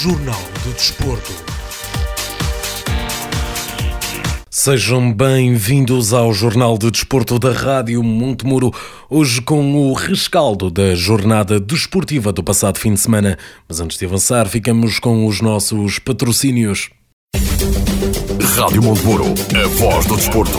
Jornal do Desporto. Sejam bem-vindos ao Jornal de Desporto da Rádio Montemuro, hoje com o rescaldo da jornada desportiva do passado fim de semana. Mas antes de avançar, ficamos com os nossos patrocínios. Rádio Montemuro, a voz do desporto.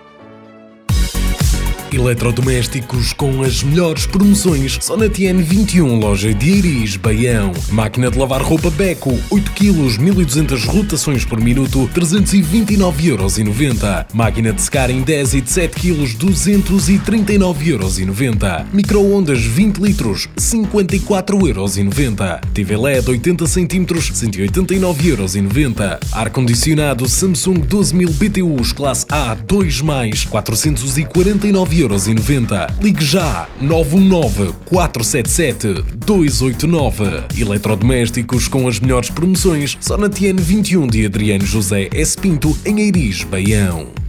Eletrodomésticos com as melhores promoções só na TN21, loja de Iris, Baião. Máquina de lavar roupa Beco, 8 kg, 1200 rotações por minuto, 329,90€. Máquina de secar em 10 e de 7 kg, 239,90€. Microondas 20 litros, 54,90€. TV LED 80 cm, 189,90€. Ar-condicionado Samsung 12000 BTUs classe A 2+, 449,90€. 9,90€. Ligue já 919 477 289. Eletrodomésticos com as melhores promoções só na TN 21 de Adriano José S. Pinto, em Eiris, Baião.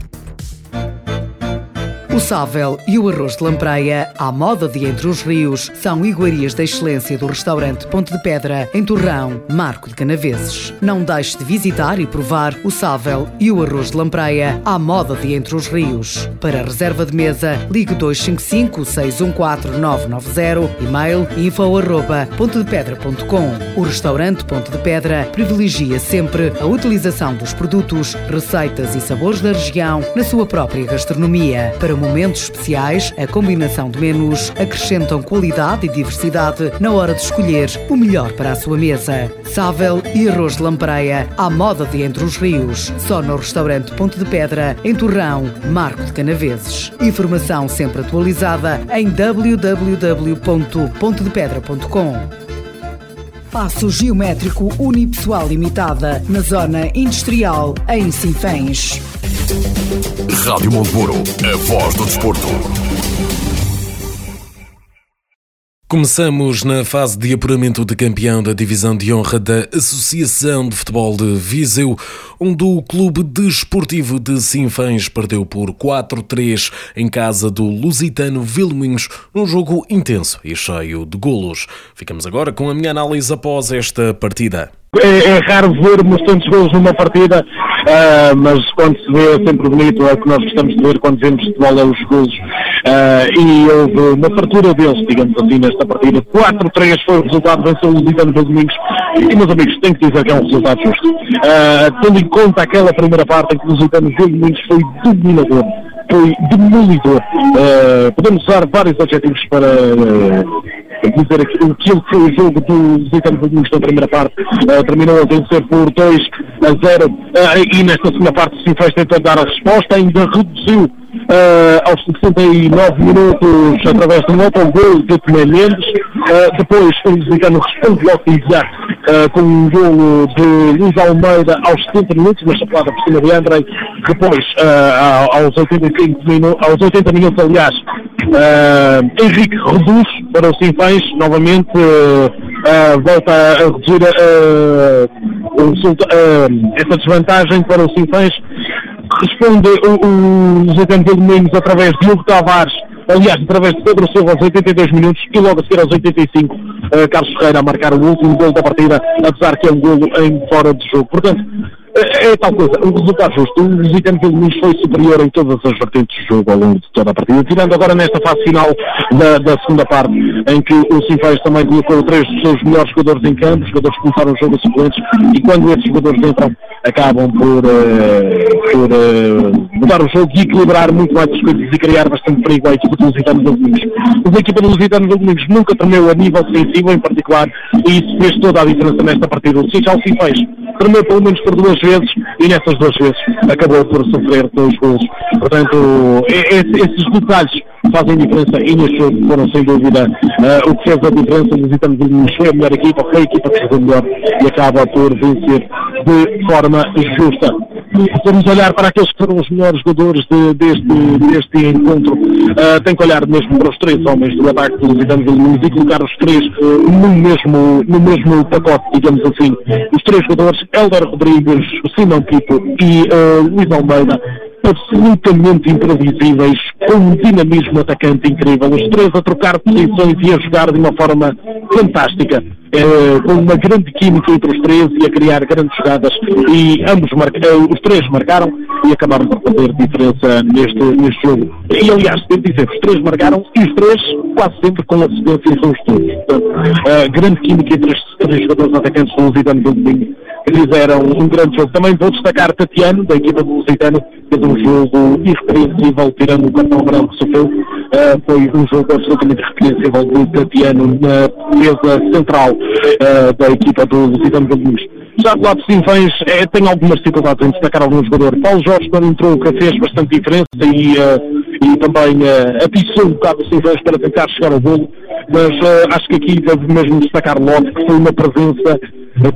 Sável e o arroz de lampreia, à moda de Entre os Rios, são iguarias da excelência do restaurante Ponte de Pedra, em Torrão, Marco de Canaveses. Não deixe de visitar e provar o sável e o arroz de lampreia, à moda de Entre os Rios. Para reserva de mesa, ligue 255 614 990, e-mail info arroba pontedepedra.com. O restaurante Ponte de Pedra privilegia sempre a utilização dos produtos, receitas e sabores da região na sua própria gastronomia. Para momentos especiais, a combinação de menus acrescentam qualidade e diversidade na hora de escolher o melhor para a sua mesa. Sável e arroz de lampreia à moda de Entre os Rios. Só no restaurante Ponte de Pedra, em Torrão, Marco de Canaveses. Informação sempre atualizada em www.pontedepedra.com. Passo Geométrico Unipessoal Limitada, na Zona Industrial, em Sinfãs. Rádio Montemuro, a voz do desporto. Começamos na fase de apuramento de campeão da divisão de honra da Associação de Futebol de Viseu, onde o Clube Desportivo de Sinfãs perdeu por 4-3 em casa do Lusitano Vilminhos, num jogo intenso e cheio de golos. Ficamos agora com a minha análise após esta partida. É, é, raro vermos tantos gols numa partida, uh, mas quando se vê é sempre bonito, é o que nós gostamos de ver quando vemos futebol é os gols. Uh, e houve uma fartura deles, digamos assim, nesta partida. 4-3 foi o resultado, venceu o Lusitano pelos domingos. E, meus amigos, tenho que dizer que é um resultado justo. Uh, tendo em conta aquela primeira parte em que o Lusitano Domingos foi dominador foi demolidor. Uh, podemos usar vários adjetivos para uh, dizer aquilo que foi o jogo do Lusitano Domingos na primeira parte. Uh, terminou a vencer por 2 a 0 e nesta segunda parte o Sinfãs tentou dar a resposta, ainda reduziu Uh, aos 69 minutos através de um outro gol de Tomé. Uh, depois o Lusitano responde logo imediato uh, com um gol de Luís Almeida aos 70 minutos, uma chapada por cima de. Depois, aos, 85 minutos, aos 80 minutos, aliás, Henrique reduz para o Sinfãs, novamente volta a reduzir essa desvantagem para o Sinfãs responde o, o José através de Hugo Tavares, aliás, através de Pedro Silva aos 82 minutos e logo a seguir aos 85, uh, Carlos Ferreira a marcar o último gol da partida, apesar que é um gol em fora de jogo. Portanto, é, é tal coisa, o resultado justo. O Lusitano pelo menos foi superior em todas as vertentes do jogo ao longo de toda a partida. Tirando agora nesta fase final da, da segunda parte, em que o Sinfãs também colocou três dos seus melhores jogadores em campo, jogadores que começaram o jogo a suplentes, e quando esses jogadores entram, acabam por, por mudar o jogo e equilibrar muito mais as coisas e criar bastante perigo à equipa dos Lusitanos Domingos. Mas a equipa dos Lusitanos Domingos nunca tremeu a nível defensivo em particular e isso fez toda a diferença nesta partida. O Seixal sim fez, tremeu pelo menos por duas vezes e nessas duas vezes acabou por sofrer dois gols. Portanto, esses detalhes fazem diferença e neste jogo foram sem dúvida uh, o que fez a diferença. Visitamos o a melhor equipa, foi a equipa que jogou melhor e acaba por vencer de forma justa. Vamos olhar para aqueles que foram os melhores jogadores de, deste, deste encontro. Uh, tem que olhar mesmo para os três homens do ataque do Vilmos e colocar os três no mesmo, no mesmo pacote, digamos assim. Os três jogadores, Helder Rodrigues, Simão Pipo e uh, Luís Almeida, absolutamente imprevisíveis, com um dinamismo atacante incrível, os três a trocar posições e a jogar de uma forma fantástica, eh, com uma grande química entre os três e a criar grandes jogadas e ambos eh, os três marcaram e acabaram por fazer diferença neste, neste jogo. E aliás, devo dizer, os três marcaram e os três quase sempre com assistência são os todos. Portanto, eh, grande química entre os três jogadores atacantes do Lusitano do domingo que fizeram um grande jogo. Também vou destacar Tatiano, da equipa do Lusitano, fez um jogo irrepreensível, tirando o cartão branco que sofreu. Uh, foi um jogo absolutamente irrepreensível do Tatiano na defesa central uh, da equipa do Lusitano Domingos. Já do lado de Sinfãs, é, tem algumas dificuldades em destacar algum jogador. Paulo Jorge, quando entrou, que fez bastante diferença e, e também uh, atiçou um bocado o Sinfãs para tentar chegar ao golo, mas acho que aqui deve mesmo destacar Lote, que foi uma presença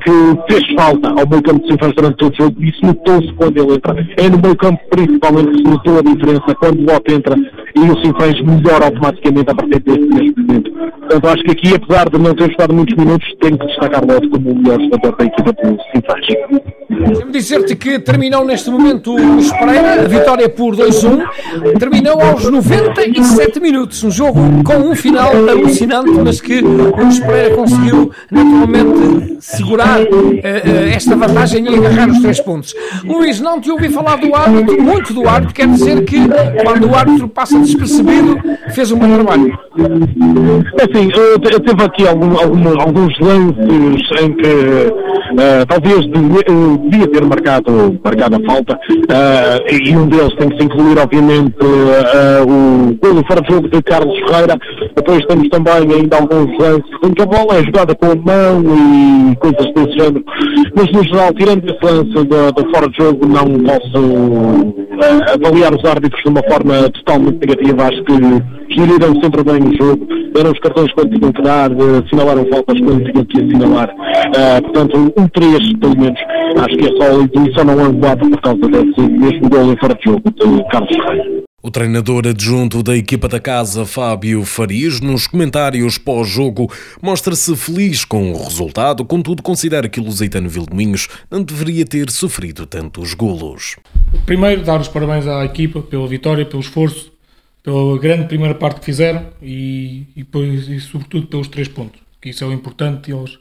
que fez falta ao meio campo de Sinfãs durante todo o jogo e isso notou-se quando ele entra. É no meio campo principalmente que se notou a diferença quando o Lote entra e o Sinfãs melhora automaticamente a partir deste momento. Portanto, acho que aqui, apesar de não ter jogado muitos minutos, tenho que destacar o Lote como o melhor jogador da equipa do Sinfãs. Devo dizer-te que terminou neste momento o Espreira, a vitória por 2-1, terminou aos 97 minutos, um jogo com um final alucinante, mas que o Espreira conseguiu naturalmente segurar uh, uh, esta vantagem e agarrar os três pontos. Luís, não te ouvi falar do árbitro, muito do árbitro, quer dizer que quando o árbitro passa despercebido, fez um bom trabalho. Assim, teve aqui algum, algum, alguns lances em que uh, talvez devia ter marcado, marcado a falta e um deles tem que se incluir, obviamente, o golo fora de jogo de Carlos Ferreira. Depois temos também ainda alguns lances em que a bola é jogada com a mão e coisas desse género. Mas no geral, tirando esse lance da, fora de jogo, não posso uh, avaliar os árbitros de uma forma totalmente negativa. Acho que geriram sempre bem o jogo, deram os cartões quando tinham que dar, uh, assinalaram faltas quando tinham que assinalar. Uh, portanto, um 3, pelo menos, acho e só não é 4 por causa desse mesmo gol em fora de jogo de Carlos Ferreira. O treinador adjunto da equipa da casa, Fábio Farias, nos comentários pós-jogo, mostra-se feliz com o resultado, contudo considera que o Lusitano Vildominhos não deveria ter sofrido tantos golos. Primeiro, dar os parabéns à equipa pela vitória, pelo esforço, pela grande primeira parte que fizeram e, e, e sobretudo pelos três pontos, que isso é o importante e eles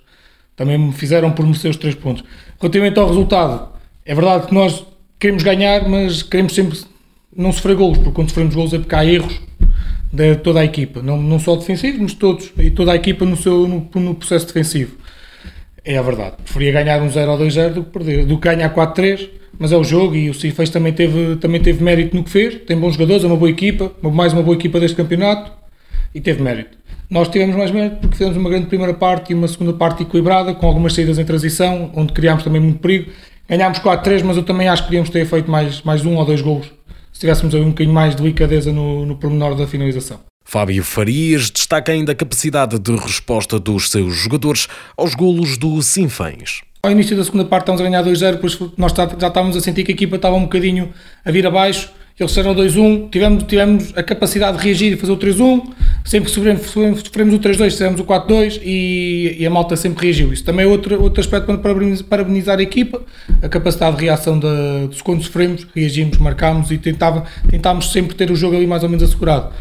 também me fizeram por merecer os três pontos. Relativamente ao resultado, é verdade que nós queremos ganhar, mas queremos sempre não sofrer golos, porque quando sofremos golos é porque há erros de toda a equipa, não, não só defensivos, mas todos, e toda a equipa no, seu, no, no processo defensivo. É a verdade. Preferia ganhar um 0 ou 2-0 do que perder, do que ganhar 4-3, mas é o jogo e o Cifres também teve, também teve mérito no que fez, tem bons jogadores, é uma boa equipa, mais uma boa equipa deste campeonato e teve mérito. Nós tivemos mais mérito porque fizemos uma grande primeira parte e uma segunda parte equilibrada, com algumas saídas em transição, onde criámos também muito perigo. Ganhámos 4-3, mas eu também acho que podíamos ter feito mais, mais um ou dois golos se tivéssemos um bocadinho mais de delicadeza no, no pormenor da finalização. Fábio Farias destaca ainda a capacidade de resposta dos seus jogadores aos golos do Sinfãs. Ao início da segunda parte estamos a ganhar 2-0, depois nós já estávamos a sentir que a equipa estava um bocadinho a vir abaixo, eles fizeram 2-1, tivemos, tivemos a capacidade de reagir e fazer o 3-1, sempre que sofremos, o 3-2, fizemos o 4-2 e, e, a malta sempre reagiu. Isso também é outro, outro aspecto para parabenizar a equipa, a capacidade de reação de, de quando sofremos, reagimos, marcámos e tentava, tentámos sempre ter o jogo ali mais ou menos assegurado.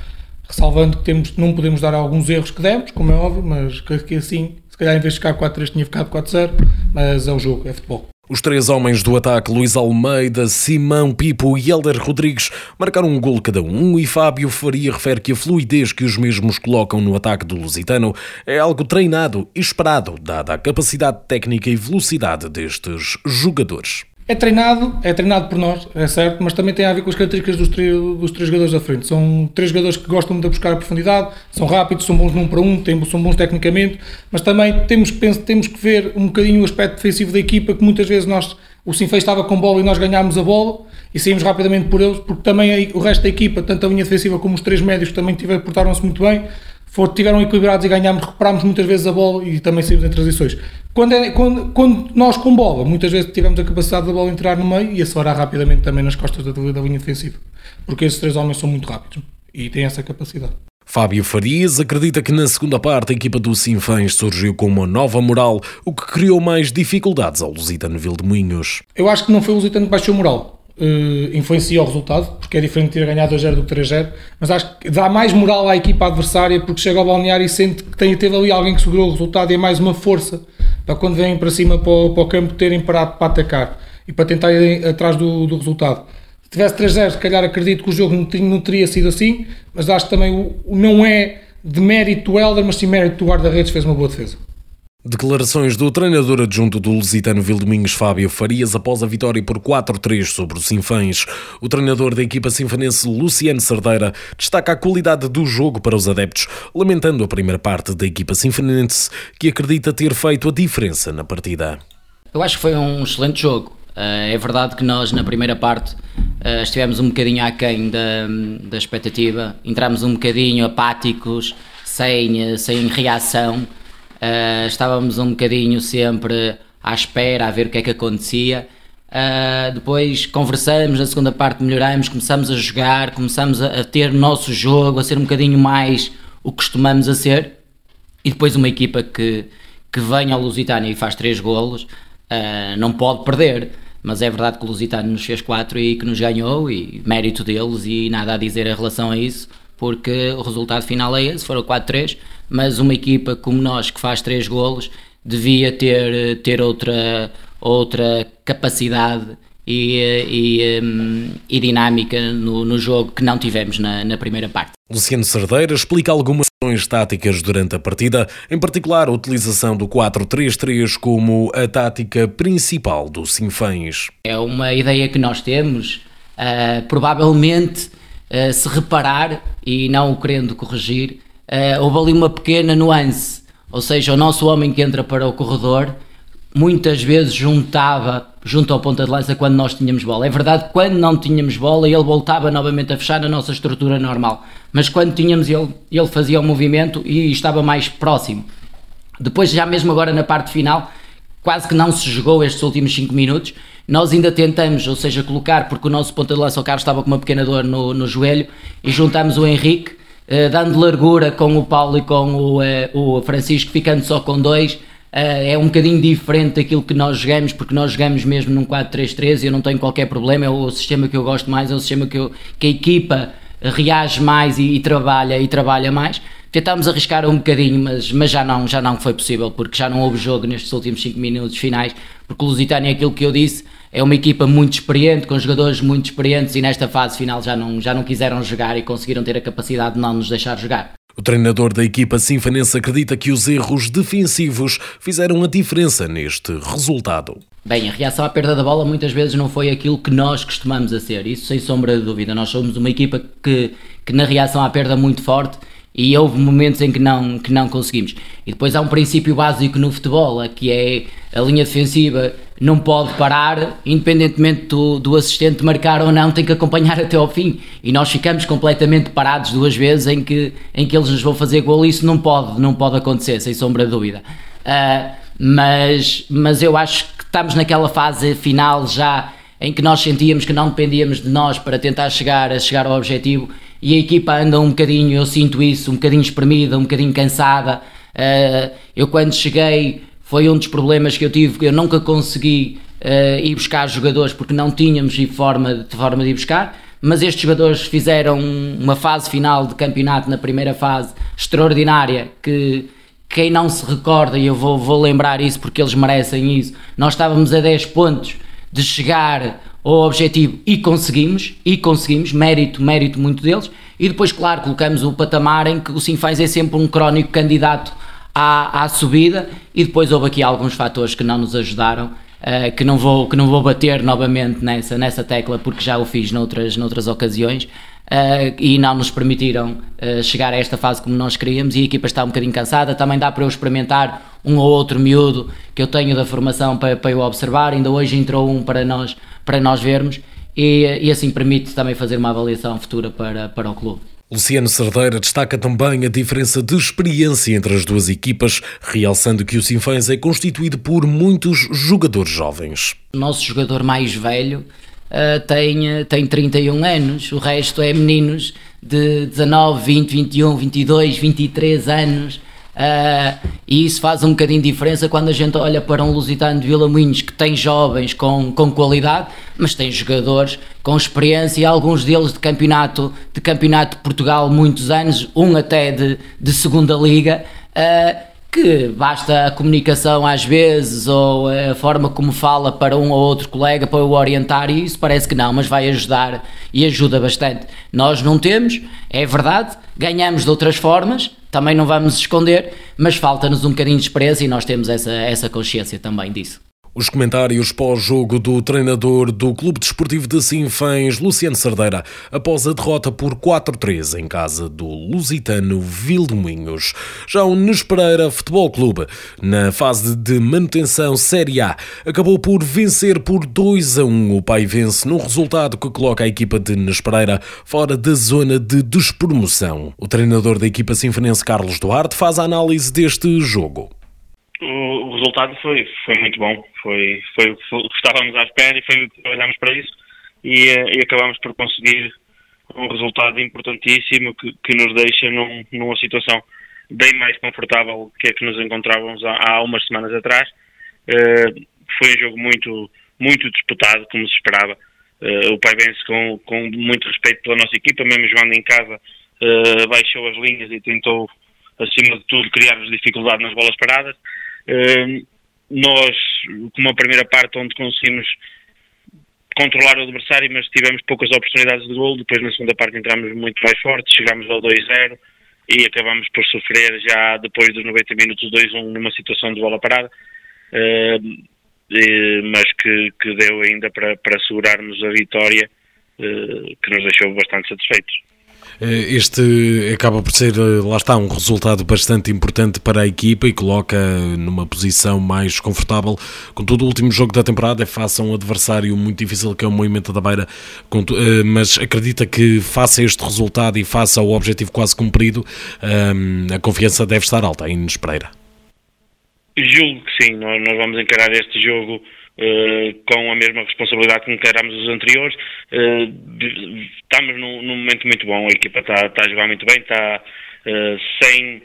Ressalvando que temos, não podemos dar alguns erros que demos, como é óbvio, mas que, que assim, se calhar em vez de ficar 4-3 tinha ficado 4-0, mas é o jogo, é futebol. Os três homens do ataque, Luís Almeida, Simão Pipo e Helder Rodrigues, marcaram um gol cada um e Fábio Faria refere que a fluidez que os mesmos colocam no ataque do Lusitano é algo treinado e esperado, dada a capacidade técnica e velocidade destes jogadores. É treinado, é treinado por nós, é certo, mas também tem a ver com as características dos, dos três jogadores da frente. São três jogadores que gostam de buscar a profundidade, são rápidos, são bons num para um, têm, são bons tecnicamente, mas também temos, temos que ver um bocadinho o aspecto defensivo da equipa, que muitas vezes nós, o Sinfei estava com bola e nós ganhámos a bola e saímos rapidamente por eles, porque também o resto da equipa, tanto a linha defensiva como os três médios, também portaram-se muito bem for, tiveram equilibrados e ganhámos, recuperámos muitas vezes a bola e também saímos em transições. Quando, é, quando, quando, nós com bola, muitas vezes tivemos a capacidade da bola entrar no meio e acelerar rapidamente também nas costas da, da linha defensiva, porque esses três homens são muito rápidos e têm essa capacidade. Fábio Farias acredita que na segunda parte a equipa do Sinfãs surgiu com uma nova moral, o que criou mais dificuldades ao Lusitano Moinhos. Eu acho que não foi o Lusitano que baixou moral uh, influencia o resultado, porque é diferente ter ganhado 2-0 do que 3-0, mas acho que dá mais moral à equipa adversária porque chega ao balneário e sente que tem, teve ali alguém que segurou o resultado e é mais uma força para quando vêm para cima para o, para o campo terem parado para atacar e para tentar ir atrás do, do resultado. Se tivesse 3-0, se calhar acredito que o jogo não, não teria sido assim, mas acho que também o não é de mérito do Helder, mas sim mérito do guarda-redes, fez uma boa defesa. Declarações do treinador adjunto do Lusitano Vildominhos Fábio Farias após a vitória por 4-3 sobre o Sinfãs. O treinador da equipa sinfanense Luciano Cerdeira destaca a qualidade do jogo para os adeptos, lamentando a primeira parte da equipa sinfanense que acredita ter feito a diferença na partida. Eu acho que foi um excelente jogo. Eh, é verdade que nós na primeira parte eh, estivemos um bocadinho aquém da, da expectativa, entramos um bocadinho apáticos, sem, sem reação. Uh, estávamos um bocadinho sempre à espera, a ver o que é que acontecia. Uh, depois conversamos, na segunda parte melhoramos, começamos a jogar, começamos a, a, ter nosso jogo, a ser um bocadinho mais o que costumamos a ser. E depois uma equipa que, que vem ao Lusitânia e faz três golos, uh, não pode perder. Mas é verdade que o Lusitânia nos fez quatro e que nos ganhou, e mérito deles, e nada a dizer em relação a isso porque o resultado final é esse, foram 4-3, mas uma equipa como nós que faz 3 golos devia ter, ter outra, outra capacidade e, e, um, e dinâmica no, no, jogo que não tivemos na, na primeira parte. Luciano Cerdeira explica algumas ações táticas durante a partida, em particular a utilização do 4-3-3 como a tática principal do Sinfãs. É uma ideia que nós temos, uh, provavelmente uh, se reparar e não o querendo corrigir, uh, houve ali uma pequena nuance. Ou seja, o nosso homem que entra para o corredor muitas vezes juntava junto ao ponta de lança quando nós tínhamos bola. É verdade quando não tínhamos bola ele voltava novamente a fechar a nossa estrutura normal, mas quando tínhamos ele, ele fazia o movimento e estava mais próximo. Depois já mesmo agora na parte final, quase que não se jogou estes últimos 5 minutos, nós ainda tentamos, ou seja, colocar, porque o nosso ponta de lança, o Carlos estava com uma pequena dor no, no joelho, e juntamos o Henrique, eh, dando largura com o Paulo e com o, eh, o Francisco, ficando só com dois. Uh, é um bocadinho diferente daquilo que nós jogamos, porque nós jogamos mesmo num 4-3-3 e eu não tenho qualquer problema, é o sistema que eu gosto mais, é o sistema que, eu, que a equipa reage mais e, e, trabalha e trabalha mais. Tentámos arriscar um bocadinho, mas, mas já, não, já não foi possível, porque já não houve jogo nestes últimos 5 minutos finais, porque o Lusitânia aquilo que eu disse, é uma equipa muito experiente, com jogadores muito experientes e nesta fase final já não, já não quiseram jogar e conseguiram ter a capacidade de não nos deixar jogar. O treinador da equipa sinfanense acredita que os erros defensivos fizeram a diferença neste resultado. Bem, a reação à perda da bola muitas vezes não foi aquilo que nós costumamos a ser, isso sem sombra de dúvida. Nós somos uma equipa que, que na reação à perda muito forte e houve momentos em que não, que não conseguimos. E depois há um princípio básico no futebol, que é a linha defensiva não pode parar, independentemente do, do assistente marcar ou não, tem que acompanhar até ao fim. E nós ficamos completamente parados duas vezes em que, em que eles nos vão fazer gol isso não pode, não pode acontecer, sem sombra de dúvida. Uh, mas, mas eu acho que estamos naquela fase final já em que nós sentíamos que não dependíamos de nós para tentar chegar a chegar ao objetivo e a equipa anda um bocadinho, eu sinto isso, um bocadinho espremida, um bocadinho cansada. Uh, eu quando cheguei foi um dos problemas que eu tive, que eu nunca consegui uh, ir buscar jogadores porque não tínhamos forma, de forma de ir buscar, mas estes jogadores fizeram uma fase final de campeonato na primeira fase extraordinária que quem não se recorda, e eu vou, vou lembrar isso porque eles merecem isso, nós estávamos a 10 pontos de chegar ao objetivo e conseguimos, e conseguimos, mérito, mérito muito deles, e depois, claro, colocamos o patamar em que o Sinfãs é sempre um crónico candidato à, à subida e depois houve aqui alguns fatores que não nos ajudaram. uh, que, não vou, que não vou bater novamente nessa, nessa tecla porque já o fiz noutras, noutras ocasiões. Uh, e não nos permitiram uh, chegar a esta fase como nós queríamos e a equipa está um bocadinho cansada. Também dá para eu experimentar um ou outro miúdo que eu tenho da formação para, para eu observar. Ainda hoje entrou um para nós, para nós vermos e, e assim permite também fazer uma avaliação futura para, para o clube. Luciano Cerdeira destaca também a diferença de experiência entre as duas equipas, realçando que o Sinfãs é constituído por muitos jogadores jovens. O nosso jogador mais velho uh, tem, tem 31 anos, o resto é meninos de 19, 20, 21, 22, 23 anos. Uh, e isso faz um bocadinho de diferença quando a gente olha para um Lusitano de Vila Moinhos que tem jovens com, com qualidade, mas tem jogadores com experiência e alguns deles de campeonato de campeonato de Portugal muitos anos, um até de, de segunda liga. Uh, que basta a comunicação às vezes ou a forma como fala para um ou outro colega para o orientar e isso parece que não, mas vai ajudar e ajuda bastante. Nós não temos, é verdade, ganhamos de outras formas, também não vamos esconder, mas falta-nos um bocadinho de experiência e nós temos essa, essa consciência também disso. Os comentários pós-jogo do treinador do Clube Desportivo de Sinfãs, Luciano Cerdeira, após a derrota por 4-3 em casa do Lusitano Vildominhos. Já o Nespereira Futebol Clube, na fase de manutenção Série A, acabou por vencer por 2 a 1. O pai vence num resultado que coloca a equipa de Nespereira fora da zona de despromoção. O treinador da equipa sinfonense Carlos Duarte faz a análise deste jogo o, o, resultado foi, foi muito bom. Foi, foi, foi o que estávamos à espera e foi trabalhámos para isso e, eh, e acabámos por conseguir um resultado importantíssimo que, que nos deixa num, numa situação bem mais confortável que a que nos encontrávamos há, há umas semanas atrás. Uh, foi um jogo muito, muito disputado, como se esperava. Uh, o Pai vence com, com muito respeito pela nossa equipa, mesmo jogando em casa, uh, baixou as linhas e tentou, acima de tudo, criar-nos dificuldade nas bolas paradas. Nós, com uma primeira parte onde conseguimos controlar o adversário, mas tivemos poucas oportunidades de gol. Depois, na segunda parte, entramos muito mais fortes, chegámos ao 2-0 e acabamos por sofrer já depois dos 90 minutos 2-1 numa situação de bola parada, uh, mas que, que, deu ainda para, para assegurarmos a vitória, uh, que nos deixou bastante satisfeitos. Eh, este acaba por ser, eh, lá está, um resultado bastante importante para a equipa e coloca numa posição mais confortável. Contudo, o último jogo da temporada é face a um adversário muito difícil que é o Movimento da Beira, eh, mas acredita que faça este resultado e faça o objetivo quase cumprido, a confiança deve estar alta em Inês Pereira. Julgo que sim, nós, vamos encarar este jogo Uh, com a mesma responsabilidade que encaramos os anteriores. Uh, estamos num, num, momento muito bom, a equipa está, está a jogar muito bem, está uh, sem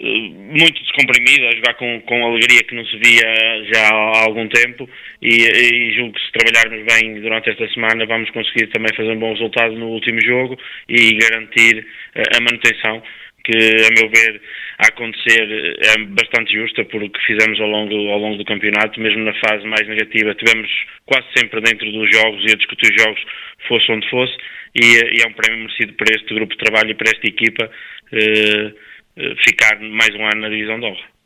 muito descomprimida, a jogar com, com alegria que não se via já há algum tempo. E, e julgo que se trabalharmos bem durante esta semana vamos conseguir também fazer um bom resultado no último jogo e garantir a manutenção que, a meu ver, a acontecer é bastante justa porque fizemos ao longo, ao longo do campeonato, mesmo na fase mais negativa, tivemos quase sempre dentro dos jogos e a discutir os jogos, fosse onde fosse, e, e é um prémio merecido para este grupo de trabalho e para esta equipa eh, eh ficar mais um ano na divisão de honra.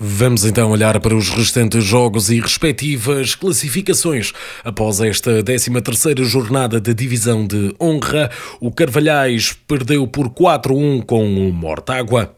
Vamos então olhar para os restantes jogos e respectivas classificações. Após esta 13ª jornada da divisão de honra, o Carvalhais perdeu por 4-1 com o Mortágua.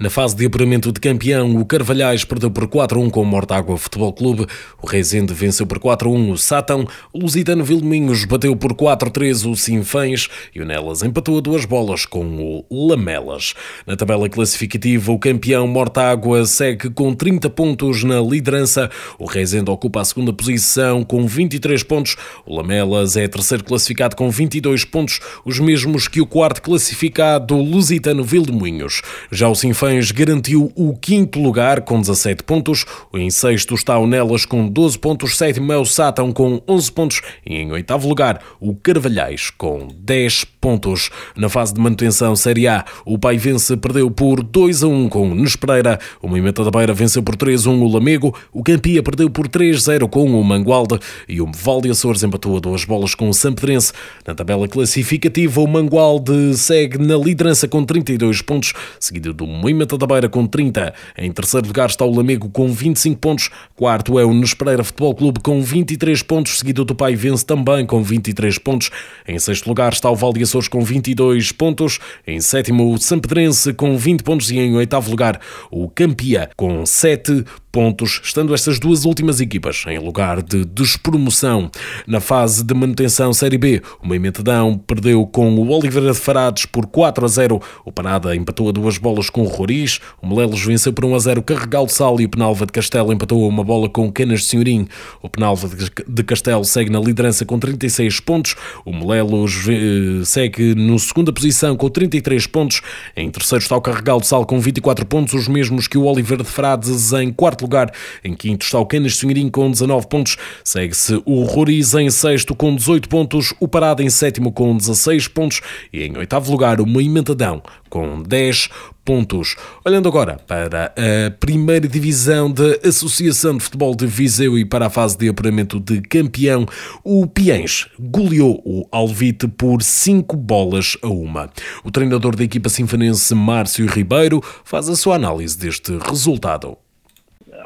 Na fase de apuramento de campeão, o Carvalhais perdeu por 4-1 com o Mortágua Futebol Clube, o Rezende venceu por 4-1 o Sátão, o Lusitano Vilminhos bateu por 4-3 o Sinfãs. E o Nelas empatou a duas bolas com o Lamelas. Na tabela classificativa, o campeão Mortágua segue com 30 pontos na liderança, o Rezende ocupa a segunda posição com 23 pontos, o Lamelas é terceiro classificado com 22 pontos, os mesmos que o quarto classificado Lusitano Vilminhos. Já o Sinfãs Sinfãs garantiu o quinto lugar com 17 pontos. Em sexto está o Nelas com 12 pontos, sétimo é o Sátão com 11 pontos e em oitavo lugar o Carvalhais com 10 pontos. Na fase de manutenção Série A, o Paivense perdeu por 2 a 1 com o Nespereira, o Moimenta da Beira venceu por 3 a 1 o Lamego, o Campia perdeu por 3 a 0 com o Mangualde e o Valde Açores empatou a duas bolas com o Sampedrense. Na tabela classificativa, o Mangualde segue na liderança com 32 pontos, seguido do Moimenta Moimenta da Beira com 30. Em terceiro lugar está o Lamego com 25 pontos. Quarto é o Nespereira Futebol Clube com 23 pontos, seguido do Pai Vence também com 23 pontos. Em sexto lugar está o Valde Açores com 22 pontos. Em sétimo, o Sampedrense com 20 pontos. E em oitavo lugar, o Campia com 7 pontos, estando estas duas últimas equipas em lugar de despromoção. Na fase de manutenção Série B, o Moimentadão perdeu com o Oliveira de Farades por 4 a 0. O Panada empatou a duas bolas com o Roriz. O Melelos venceu por 1 a 0 Carregal de Sal e o Penalva de Castelo empatou uma bola com o Canas de Senhorim. O Penalva de Castelo segue na liderança com 36 pontos. O Melelos eh, segue na segunda posição com 33 pontos. Em terceiro está o Carregal de Sal com 24 pontos, os mesmos que o Oliveira de Frades em quarto lugar. Em quinto está o Canas Senhorim com 19 pontos. Segue-se o Roriz em sexto com 18 pontos. O Parada em sétimo com 16 pontos. E em oitavo lugar o Moimentadão com 10 pontos. Olhando agora para a primeira divisão da Associação de Futebol de Viseu e para a fase de apuramento de campeão, o Piens goleou o Alvite por 5 bolas a uma. O treinador da equipa sinfonense Márcio Ribeiro faz a sua análise deste resultado.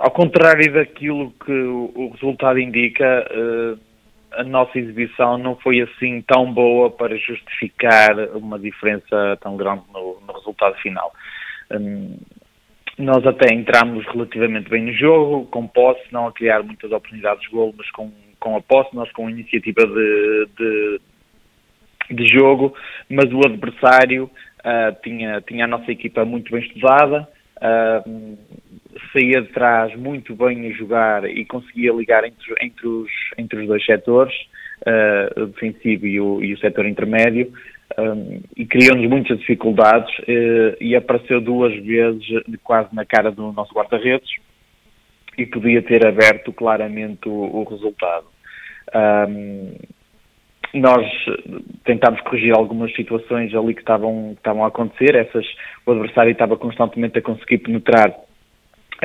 Ao contrário daquilo que o resultado indica, uh a nossa exibição não foi assim tão boa para justificar uma diferença tão grande no, no resultado final. Um, nós até entramos relativamente bem no jogo, com posse, não a criar muitas oportunidades de golo, mas com, com a posse, nós com a iniciativa de, de, de jogo, mas o adversário uh, tinha, tinha a nossa equipa muito bem estudada, uh, saía de trás muito bem a jogar e conseguia ligar entre, entre, os, entre os dois setores, uh, o defensivo e o, e o setor intermédio, um, e criou-nos muitas dificuldades uh, e apareceu duas vezes quase na cara do nosso guarda-redes e podia ter aberto claramente o, o resultado. Um, nós tentámos corrigir algumas situações ali que estavam, que estavam a acontecer, essas, o adversário estava constantemente a conseguir penetrar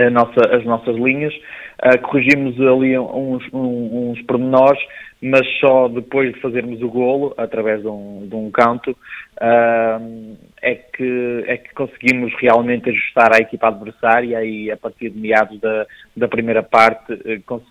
nossa, as nossas linhas, uh, corrigimos ali uns, uns, uns pormenores, mas só depois de fazermos o golo, através de um, de um canto, uh, é, que, é que conseguimos realmente ajustar a equipa adversária e a partir de meados da, da primeira parte, uh,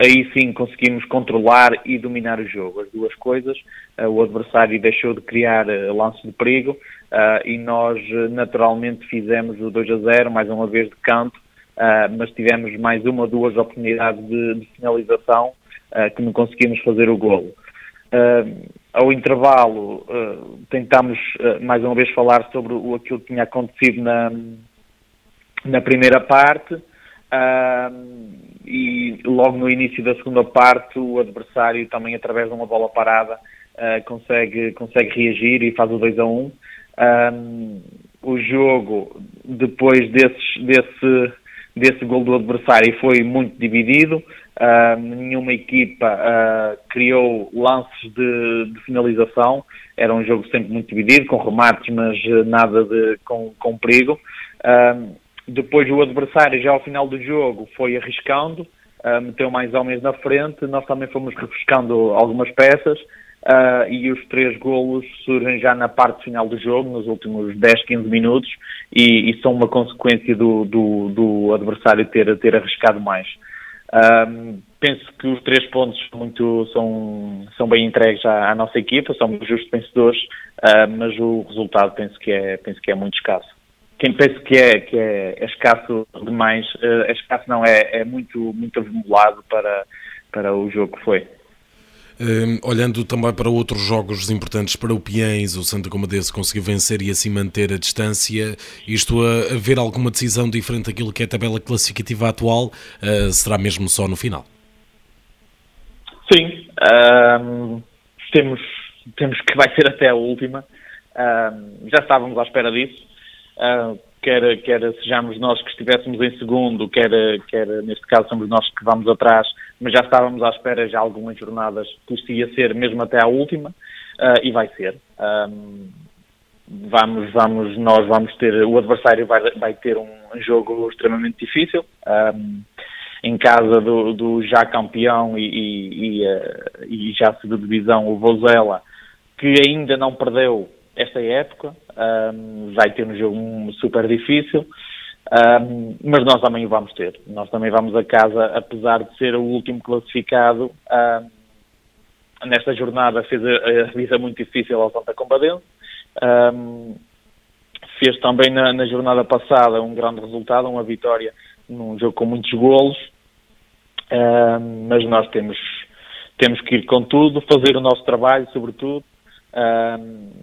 aí sim conseguimos controlar e dominar o jogo, as duas coisas. Uh, o adversário deixou de criar uh, lances de perigo uh, e nós naturalmente fizemos o 2 a 0, mais uma vez de canto, uh, mas tivemos mais uma ou duas oportunidades de, de finalização uh, que não conseguimos fazer o golo. Uh, ao intervalo, tentámos mais uma vez falar sobre o, aquilo que tinha acontecido na, na primeira parte. e logo no início da segunda parte, o adversário, também através de uma bola parada, consegue, consegue reagir e faz o 2 a 1. o jogo, depois desses, desse, desse gol do adversário foi muito dividido. Uh, nenhuma equipa uh, criou lances de, de, finalização. Era um jogo sempre muito dividido, com remates, mas nada de, com, com perigo. Uh, depois o adversário, já ao final do jogo, foi arriscando, meteu mais homens na frente. Nós também fomos refrescando algumas peças Uh, e os três golos surgem já na parte final do jogo, nos últimos 10, 15 minutos, e, e são uma consequência do, do, do, adversário ter, ter arriscado mais. Uh, penso que os três pontos são, muito, são, são bem entregues à, à nossa equipa, somos justos vencedores, uh, mas o resultado penso que é, penso que é muito escasso. Quem pensa que é, que é, é escasso demais, é escasso não, é, é muito, muito avumulado para, para o jogo que foi. Um, olhando também para outros jogos importantes para o Piens, o Santa Comadense conseguiu vencer e assim manter a distância. Isto a, a ver alguma decisão diferente daquilo que é a tabela classificativa atual, uh, será mesmo só no final? Sim, um, temos, temos que vai ser até a última. Um, já estávamos à espera disso. Uh, quer, quer sejamos nós que estivéssemos em segundo, quer, quer neste caso somos nós que vamos atrás, mas já estávamos à espera já algumas jornadas que isto ia ser mesmo até à última, uh, e vai ser. Um, vamos, vamos, nós vamos ter, o adversário vai, vai ter um jogo extremamente difícil, um, em casa do, do, já campeão e, e, e, uh, e já segunda divisão, o Vozela, que ainda não perdeu esta época. Um, vai ter um jogo super difícil, um, mas nós também o vamos ter. Nós também vamos a casa, apesar de ser o último classificado. Um, nesta jornada fez a, a vida muito difícil ao Santa Combadense. Fez também na, na, jornada passada um grande resultado, uma vitória num jogo com muitos golos. Mas nós temos, temos que ir com tudo, fazer o nosso trabalho, sobretudo,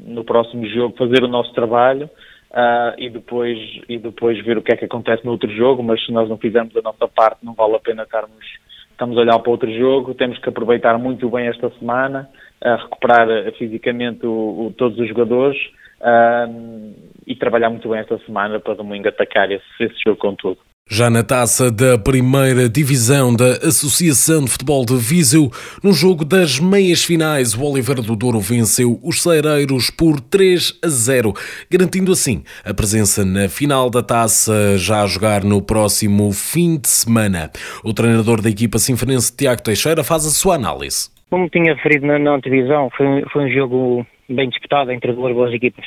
no próximo jogo, fazer o nosso trabalho uh, e, depois, e depois ver o que é que acontece no outro jogo, mas se nós não fizermos a nossa parte, não vale a pena estarmos, estamos a olhar para outro jogo, temos que aproveitar muito bem esta semana, recuperar fisicamente o, o, todos os jogadores uh, e trabalhar muito bem esta semana para domingo atacar esse, esse jogo com tudo. Já na taça da primeira divisão da Associação de Futebol de Viseu, no jogo das meias finais, o Oliveira do Douro venceu os Cereiros por 3 a 0, garantindo assim a presença na final da taça já a jogar no próximo fim de semana. O treinador da equipa sinfonense, Tiago Teixeira, faz a sua análise. Como tinha referido na, antevisão, foi, foi um jogo bem disputado entre duas boas equipas.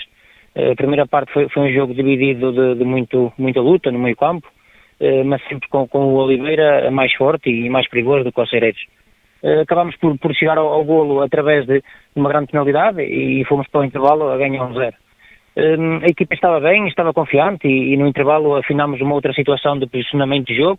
A primeira parte foi, foi um jogo dividido de, de muito, muita luta no meio campo, eh, mas sempre com, com, o Oliveira mais forte e mais perigoso do que os Cereiros. Eh, acabámos por, por chegar ao, ao, golo através de uma grande penalidade e fomos para o intervalo a ganhar um zero. Eh, a equipa estava bem, estava confiante e, e, no intervalo afinámos uma outra situação de posicionamento de jogo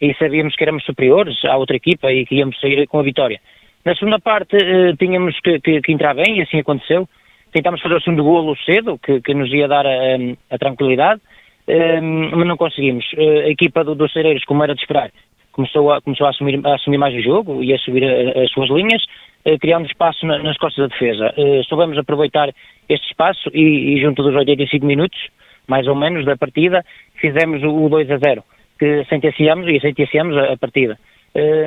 e sabíamos que éramos superiores à outra equipa e que íamos sair com a vitória. Na segunda parte tínhamos que, que, que, entrar bem e assim aconteceu. Tentámos fazer o segundo golo cedo, que, que nos ia dar a, a tranquilidade mas não conseguimos. Uh, a equipa do, dos Cereiros, como era de esperar, começou a, começou a, assumir, a assumir mais o jogo e a subir a, as suas linhas, uh, criando espaço na, nas costas da defesa. Uh, soubemos aproveitar este espaço e, e, junto dos 85 minutos, mais ou menos, da partida, fizemos o, o 2 a 0, que sentenciamos e sentenciamos a, a partida.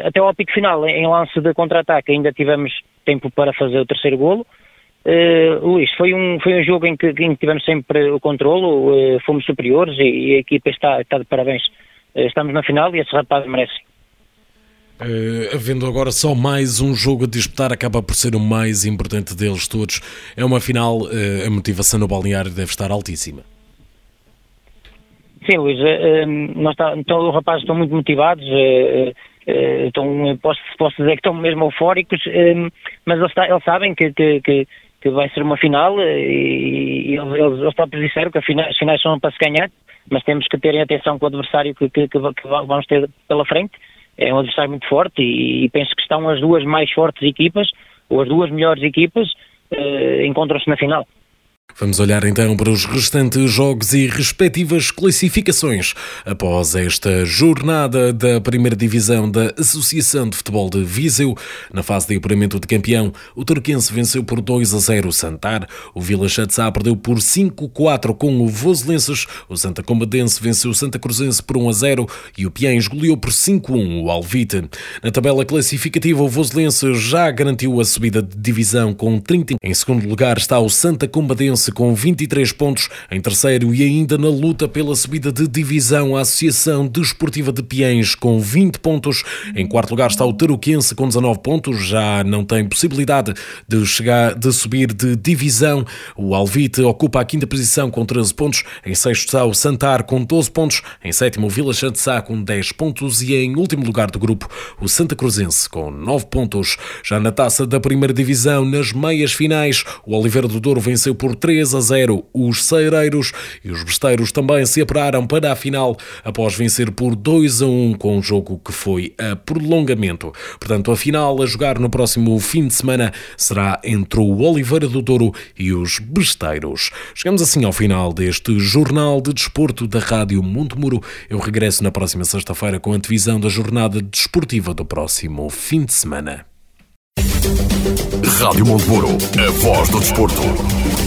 Até ao pico final, em lance de contra-ataque, ainda tivemos tempo para fazer o terceiro golo, Uh, Luís, foi um, foi um jogo em que, em que tivemos sempre o controlo, uh, fomos superiores e, e, a equipa está, está de parabéns. Uh, estamos na final e esse rapaz merece. Uh, havendo agora só mais um jogo a disputar, acaba por ser o mais importante deles todos. É uma final, a motivação no balneário deve estar altíssima. Sim, Luís, nós tá, então, os rapazes estão muito motivados, estão, posso, posso dizer que estão mesmo eufóricos, mas eles, eles sabem que, que, que que vai ser uma final eh, e, e eles, eles, próprios disseram que as finais, são para se ganhar, mas temos que ter atenção com o adversário que, que, que, vamos ter pela frente. É um adversário muito forte e, e, penso que estão as duas mais fortes equipas, ou as duas melhores equipas, eh, encontram-se na final. Vamos olhar então para os restantes jogos e respectivas classificações após esta jornada da primeira divisão da Associação de Futebol de Viseu. Na fase de apuramento de campeão, o Turquense venceu por 2 a 0 o Santar, o Vila Chatzá perdeu por 5-4 com o Voselenses, o Santa Combadense venceu o Santa Cruzense por 1 a 0 e o Piens goleou por 5-1 o Alvite. Na tabela classificativa, o Voselense já garantiu a subida de divisão com 30. Em segundo lugar está o Santa Combadense com 23 pontos, em terceiro e ainda na luta pela subida de divisão a Associação Desportiva de Piens com 20 pontos. Em quarto lugar está o Taruquense com 19 pontos, já não tem possibilidade de chegar de subir de divisão. O Alvite ocupa a quinta posição com 13 pontos, em sexto está o Santar com 12 pontos, em sétimo o Vila Sá com 10 pontos e em último lugar do grupo o Santa Cruzense com 9 pontos. Já na taça da primeira divisão, nas meias finais, o Oliveira do Douro venceu por 3 3 a 0 os Cereiros e os Besteiros também se apuraram para a final após vencer por 2 a 1 com um jogo que foi a prolongamento. Portanto, a final a jogar no próximo fim de semana será entre o Oliveira do Douro e os Besteiros. Chegamos assim ao final deste Jornal de Desporto da Rádio Montemuro. Eu regresso na próxima sexta-feira com a divisão da jornada desportiva do próximo fim de semana. Rádio Montemuro, a voz do desporto.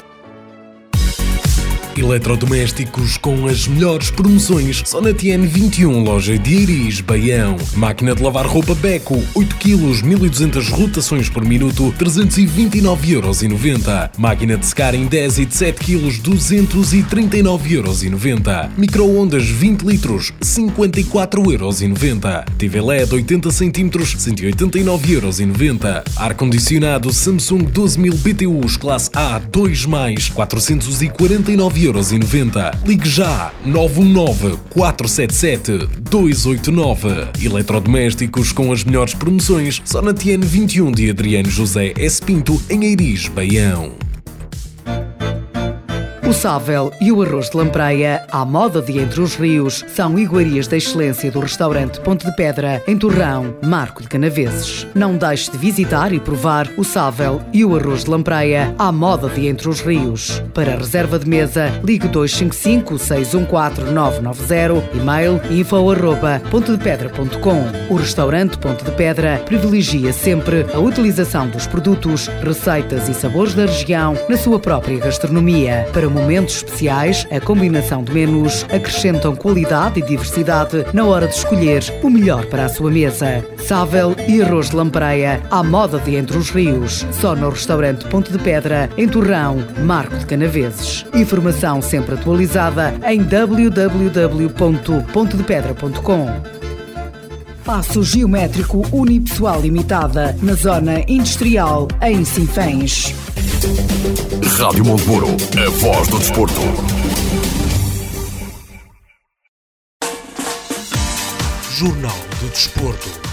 Eletrodomésticos com as melhores promoções só na TN21, loja de Iris, Baião. Máquina de lavar roupa Beco, 8 kg, 1200 rotações por minuto, 329,90€. Máquina de secar em 10 e de 7 kg, 239,90€. Microondas 20 litros, 54,90€. TV LED 80 cm, 189,90€. Ar-condicionado Samsung 12000 BTUs, classe A, 2+, 449,90€. 9,90€. Ligue já 919 477 289. Eletrodomésticos com as melhores promoções só na TN 21 de Adriano José S. Pinto, em Eiris, Baião. O sável e o arroz de lampreia, à moda de Entre os Rios, são iguarias da excelência do restaurante Ponte de Pedra, em Torrão, Marco de Canaveses. Não deixe de visitar e provar o sável e o arroz de lampreia, à moda de Entre os Rios. Para reserva de mesa, ligue 255 614 990, e-mail info arroba pontedepedra.com. O restaurante Ponte de Pedra privilegia sempre a utilização dos produtos, receitas e sabores da região na sua própria gastronomia. Para momentos especiais, a combinação de menus acrescentam qualidade e diversidade na hora de escolher o melhor para a sua mesa. Sável e arroz de lampreia à moda de Entre os Rios. Só no restaurante Ponte de Pedra, em Torrão, Marco de Canaveses. Informação sempre atualizada em www.pontedepedra.com. Passo Geométrico Unipessoal Limitada, na Zona Industrial, em Sinfãs. Rádio Monteburo, a voz do desporto. Jornal do Desporto.